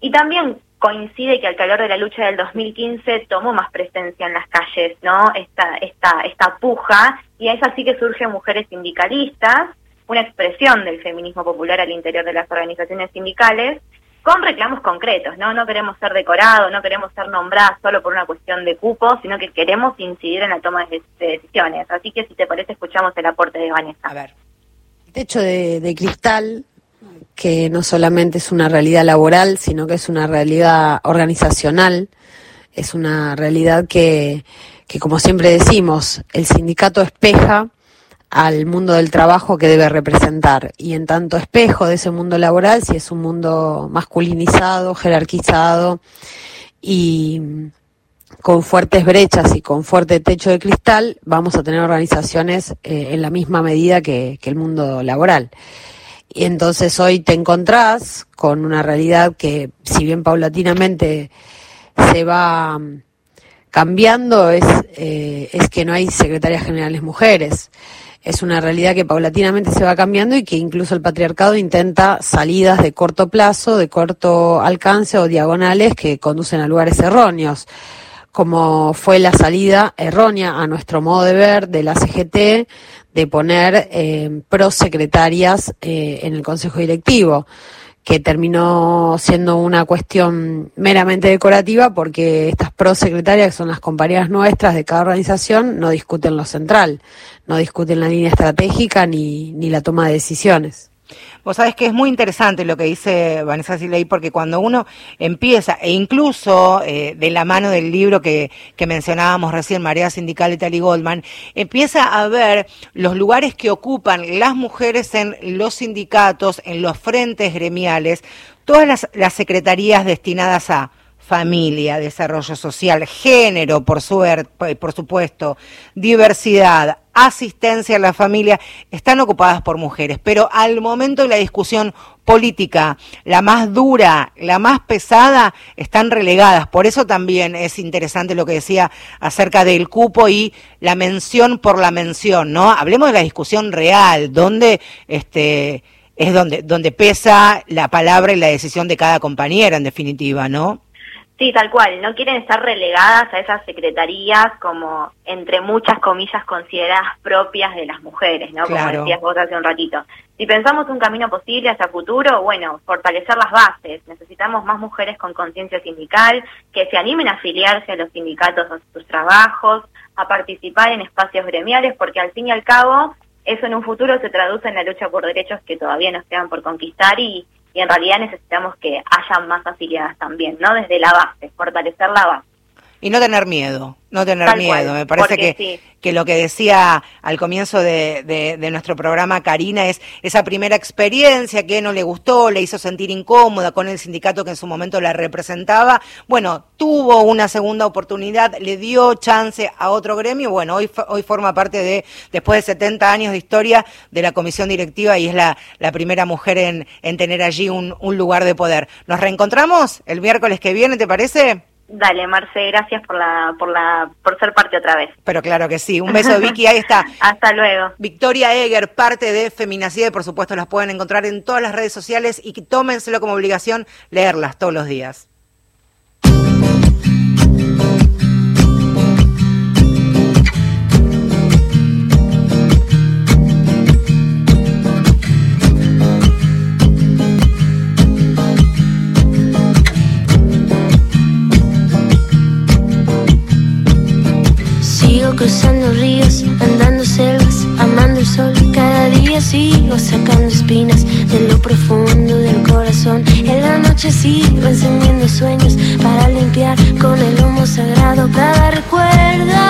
Y también coincide que al calor de la lucha del 2015 tomó más presencia en las calles, ¿no? Esta, esta, esta puja. Y es así que surgen mujeres sindicalistas, una expresión del feminismo popular al interior de las organizaciones sindicales, con reclamos concretos, ¿no? No queremos ser decorados, no queremos ser nombradas solo por una cuestión de cupo, sino que queremos incidir en la toma de, de decisiones. Así que si te parece, escuchamos el aporte de Vanessa. A ver. techo de, de cristal, que no solamente es una realidad laboral, sino que es una realidad organizacional, es una realidad que, que como siempre decimos, el sindicato espeja al mundo del trabajo que debe representar. Y en tanto espejo de ese mundo laboral, si es un mundo masculinizado, jerarquizado y con fuertes brechas y con fuerte techo de cristal, vamos a tener organizaciones eh, en la misma medida que, que el mundo laboral. Y entonces hoy te encontrás con una realidad que, si bien paulatinamente se va cambiando, es, eh, es que no hay secretarias generales mujeres. Es una realidad que paulatinamente se va cambiando y que incluso el patriarcado intenta salidas de corto plazo, de corto alcance o diagonales que conducen a lugares erróneos como fue la salida errónea a nuestro modo de ver de la CGT de poner eh, prosecretarias eh, en el Consejo Directivo, que terminó siendo una cuestión meramente decorativa porque estas prosecretarias, que son las compañeras nuestras de cada organización, no discuten lo central, no discuten la línea estratégica ni, ni la toma de decisiones. Vos sabés que es muy interesante lo que dice Vanessa Siley, porque cuando uno empieza, e incluso eh, de la mano del libro que, que mencionábamos recién, Marea Sindical de Tali Goldman, empieza a ver los lugares que ocupan las mujeres en los sindicatos, en los frentes gremiales, todas las, las secretarías destinadas a familia, desarrollo social, género, por, suer- por supuesto, diversidad, asistencia a la familia, están ocupadas por mujeres. Pero al momento de la discusión política, la más dura, la más pesada, están relegadas. Por eso también es interesante lo que decía acerca del cupo y la mención por la mención, ¿no? Hablemos de la discusión real, donde este es donde, donde pesa la palabra y la decisión de cada compañera, en definitiva, ¿no? Sí, tal cual. No quieren estar relegadas a esas secretarías como, entre muchas comillas, consideradas propias de las mujeres, ¿no? Como decías vos hace un ratito. Si pensamos un camino posible hacia futuro, bueno, fortalecer las bases. Necesitamos más mujeres con conciencia sindical, que se animen a afiliarse a los sindicatos a sus trabajos, a participar en espacios gremiales, porque al fin y al cabo, eso en un futuro se traduce en la lucha por derechos que todavía nos quedan por conquistar y, y en realidad necesitamos que haya más afiliadas también, ¿no? Desde la base, fortalecer la base. Y no tener miedo, no tener Tal miedo. cual, Me parece que, sí. que lo que decía al comienzo de, de- de nuestro programa Karina es esa primera experiencia que no le gustó, le hizo sentir incómoda con el sindicato que en su momento la representaba. Bueno, tuvo una segunda oportunidad, le dio chance a otro gremio. Bueno, hoy, hoy forma parte de, después de 70 años de historia, de la comisión directiva y es la, la primera mujer en, en tener allí un, un lugar de poder. ¿Nos reencontramos el miércoles que viene, te parece? Dale, Marce, gracias por la, por la, por ser parte otra vez. Pero claro que sí. Un beso, Vicky. Ahí está. Hasta luego. Victoria Eger, parte de Feminacide, por supuesto, las pueden encontrar en todas las redes sociales y tómenselo como obligación leerlas todos los días. Cruzando ríos, andando selvas, amando el sol. Cada día sigo sacando espinas de lo profundo del corazón. En la noche sigo encendiendo sueños para limpiar con el humo sagrado cada recuerdo.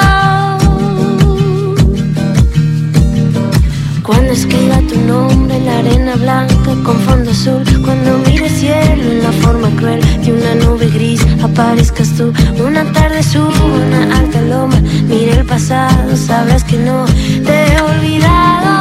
Cuando escriba tu nombre en la arena blanca con fondo azul, cuando mire el cielo en la forma cruel una nube gris, aparezcas tú. Una tarde subo una alta loma, mire el pasado, sabrás que no te he olvidado.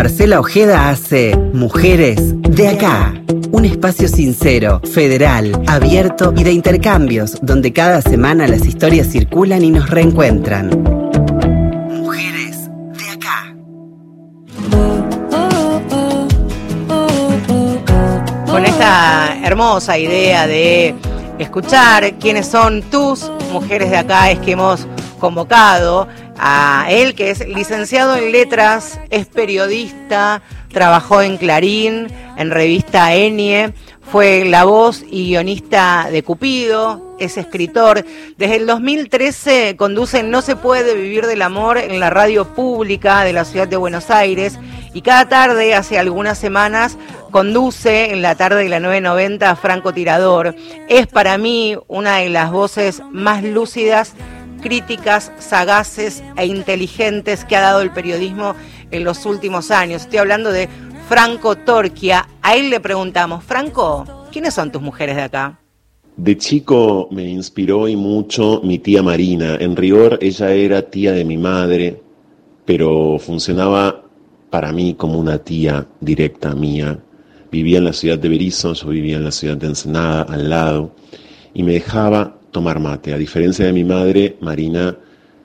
Marcela Ojeda hace Mujeres de acá. Un espacio sincero, federal, abierto y de intercambios, donde cada semana las historias circulan y nos reencuentran. Mujeres de acá. Con esta hermosa idea de escuchar quiénes son tus mujeres de acá, es que hemos convocado a él, que es licenciado en letras, es periodista, trabajó en Clarín, en revista Enie, fue la voz y guionista de Cupido, es escritor. Desde el 2013 conduce No se puede vivir del amor en la radio pública de la ciudad de Buenos Aires y cada tarde, hace algunas semanas, conduce en la tarde de la 990 Franco Tirador. Es para mí una de las voces más lúcidas críticas, sagaces e inteligentes que ha dado el periodismo en los últimos años. Estoy hablando de Franco Torquia. A él le preguntamos, Franco, ¿quiénes son tus mujeres de acá? De chico me inspiró y mucho mi tía Marina. En rigor ella era tía de mi madre, pero funcionaba para mí como una tía directa mía. Vivía en la ciudad de Berizo, yo vivía en la ciudad de Ensenada, al lado, y me dejaba tomar mate. A diferencia de mi madre, Marina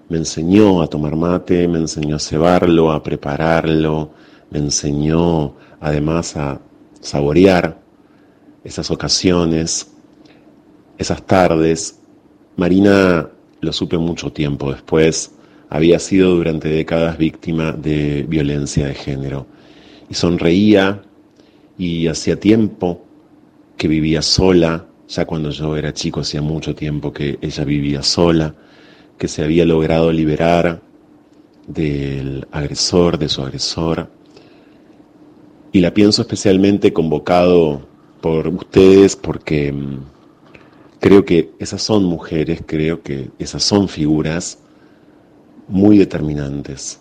me enseñó a tomar mate, me enseñó a cebarlo, a prepararlo, me enseñó además a saborear esas ocasiones, esas tardes. Marina lo supe mucho tiempo después, había sido durante décadas víctima de violencia de género. Y sonreía y hacía tiempo que vivía sola, ya cuando yo era chico hacía mucho tiempo que ella vivía sola, que se había logrado liberar del agresor, de su agresor. Y la pienso especialmente convocado por ustedes porque mm, creo que esas son mujeres, creo que esas son figuras muy determinantes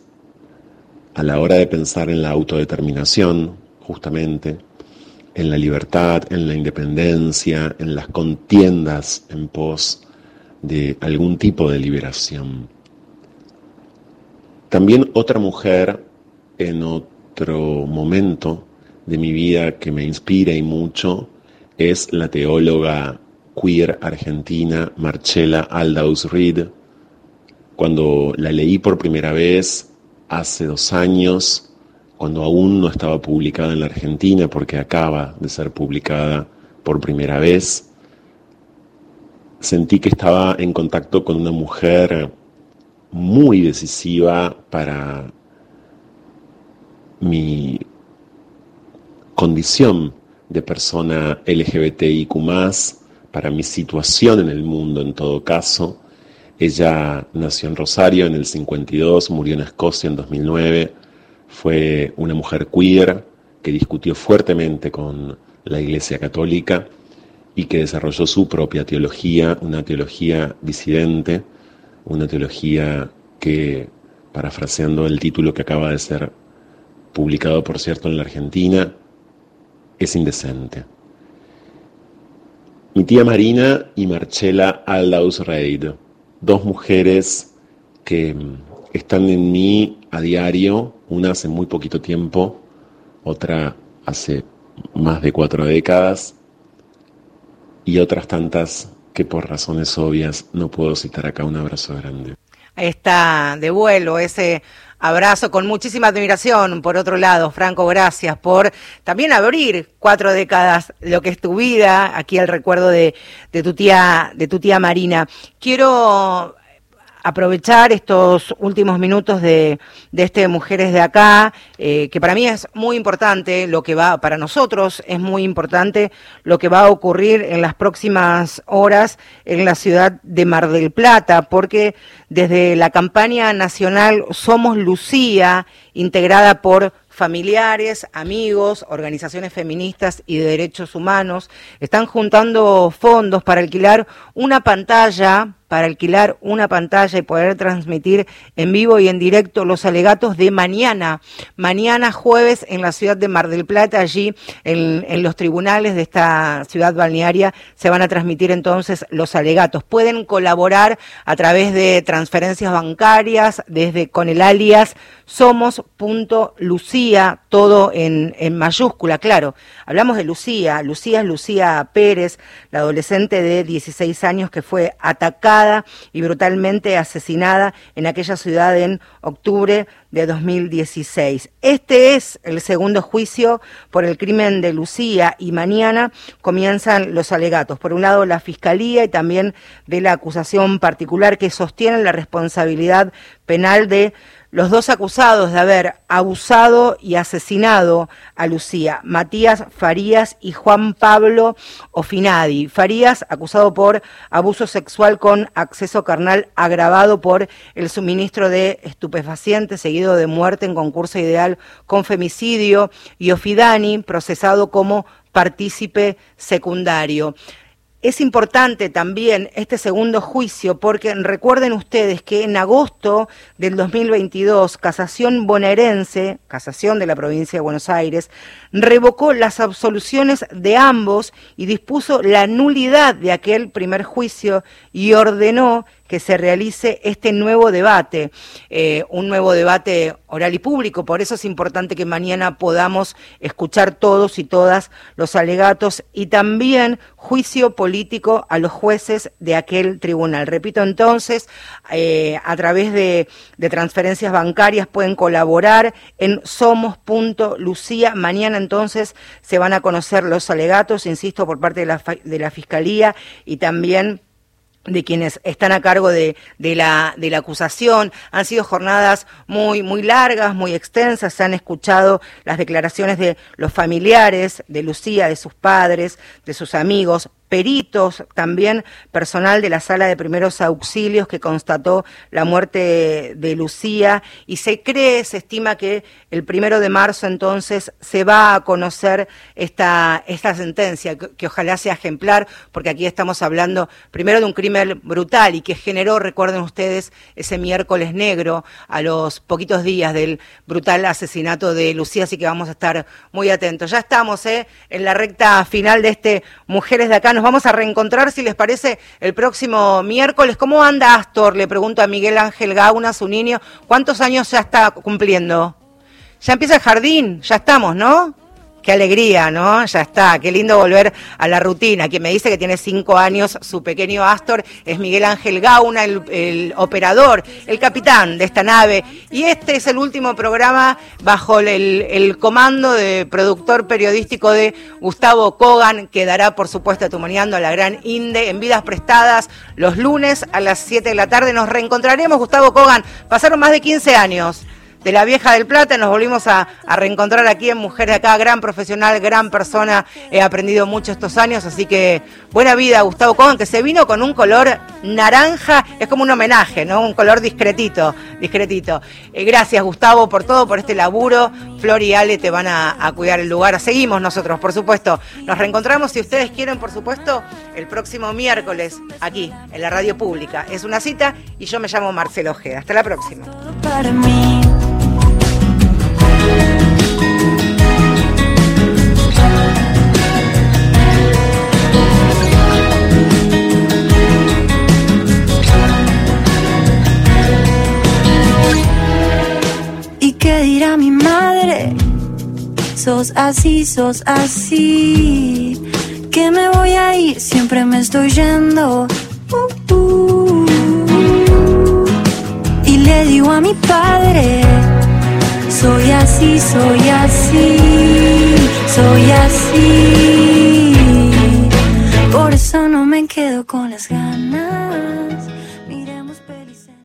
a la hora de pensar en la autodeterminación, justamente, en la libertad, en la independencia, en las contiendas en pos de algún tipo de liberación. También otra mujer en otro momento de mi vida que me inspira y mucho es la teóloga queer argentina Marcela Aldaus Reed. Cuando la leí por primera vez hace dos años, cuando aún no estaba publicada en la Argentina, porque acaba de ser publicada por primera vez, sentí que estaba en contacto con una mujer muy decisiva para mi condición de persona LGBTIQ, para mi situación en el mundo en todo caso. Ella nació en Rosario en el 52, murió en Escocia en 2009. Fue una mujer queer que discutió fuertemente con la Iglesia Católica y que desarrolló su propia teología, una teología disidente, una teología que, parafraseando el título que acaba de ser publicado, por cierto, en la Argentina, es indecente. Mi tía Marina y Marcela Aldaus Reid, dos mujeres que están en mí a diario, una hace muy poquito tiempo, otra hace más de cuatro décadas, y otras tantas que por razones obvias no puedo citar acá. Un abrazo grande. Ahí está, de vuelo ese abrazo con muchísima admiración. Por otro lado, Franco, gracias por también abrir cuatro décadas lo que es tu vida. Aquí el recuerdo de, de tu tía, de tu tía Marina. Quiero aprovechar estos últimos minutos de, de este Mujeres de Acá, eh, que para mí es muy importante lo que va, para nosotros es muy importante lo que va a ocurrir en las próximas horas en la ciudad de Mar del Plata, porque desde la campaña nacional Somos Lucía, integrada por familiares, amigos, organizaciones feministas y de derechos humanos están juntando fondos para alquilar una pantalla para alquilar una pantalla y poder transmitir en vivo y en directo los alegatos de mañana, mañana jueves en la ciudad de Mar del Plata, allí en, los tribunales de esta ciudad balnearia se van a transmitir entonces los alegatos. Pueden colaborar a través de transferencias bancarias, desde con el alias somos.lucía, todo en, en mayúscula, claro. Hablamos de Lucía, Lucía es Lucía Pérez, la adolescente de 16 años que fue atacada y brutalmente asesinada en aquella ciudad en octubre de 2016. Este es el segundo juicio por el crimen de Lucía y mañana comienzan los alegatos. Por un lado, la Fiscalía y también de la acusación particular que sostiene la responsabilidad penal de los dos acusados de haber abusado y asesinado a Lucía, Matías Farías y Juan Pablo Ofinadi. Farías acusado por abuso sexual con acceso carnal agravado por el suministro de estupefacientes seguido de muerte en concurso ideal con femicidio y Ofidani procesado como partícipe secundario. Es importante también este segundo juicio porque recuerden ustedes que en agosto del 2022 Casación Bonaerense, Casación de la provincia de Buenos Aires, revocó las absoluciones de ambos y dispuso la nulidad de aquel primer juicio y ordenó que se realice este nuevo debate, eh, un nuevo debate oral y público. Por eso es importante que mañana podamos escuchar todos y todas los alegatos y también juicio político a los jueces de aquel tribunal. Repito entonces, eh, a través de, transferencias bancarias pueden colaborar en somos.lucía. Mañana entonces se van a conocer los alegatos, insisto, por parte de la, de la Fiscalía y también de quienes están a cargo de, la, de la acusación. Han sido jornadas muy, muy largas, muy extensas. Se han escuchado las declaraciones de los familiares, de Lucía, de sus padres, de sus amigos, peritos, también personal de la sala de primeros auxilios que constató la muerte de Lucía y se cree, se estima que el primero de marzo entonces se va a conocer esta, esta sentencia, que, ojalá sea ejemplar, porque aquí estamos hablando primero de un crimen brutal y que generó, recuerden ustedes, ese miércoles negro a los poquitos días del brutal asesinato de Lucía, así que vamos a estar muy atentos. Ya estamos ¿eh? en la recta final de este Mujeres de Acá. Nos vamos a reencontrar, si les parece, el próximo miércoles. ¿Cómo anda Astor? Le pregunto a Miguel Ángel Gauna, su niño. ¿Cuántos años ya está cumpliendo? Ya empieza el jardín, ya estamos, ¿no? Qué alegría, ¿no? Ya está, qué lindo volver a la rutina. Quien me dice que tiene cinco años, su pequeño Astor, es Miguel Ángel Gauna, el, operador, el capitán de esta nave. Y este es el último programa bajo el, el, comando de productor periodístico de Gustavo Kogan, que dará, por supuesto, tumoneando a la gran Inde en vidas prestadas los lunes a las 7 de la tarde. Nos reencontraremos, Gustavo Kogan. Pasaron más de 15 años de la vieja del Plata, nos volvimos a, reencontrar aquí en Mujeres Acá, gran profesional, gran persona, he aprendido mucho estos años, así que buena vida Gustavo Cohen, que se vino con un color naranja, es como un homenaje, ¿no? Un color discretito, discretito. Eh, gracias Gustavo por todo, por este laburo, Flor y Ale te van a, a cuidar el lugar, seguimos nosotros, por supuesto, nos reencontramos si ustedes quieren, por supuesto, el próximo miércoles, aquí, en la radio pública. Es una cita y yo me llamo Marcelo Ojeda. Hasta la próxima. Para mí. dirá mi madre? Sos así, sos así. Que me voy a ir, siempre me estoy yendo. Uh, uh. Y le digo a mi padre, soy así, soy así, soy así. Por eso no me quedo con las ganas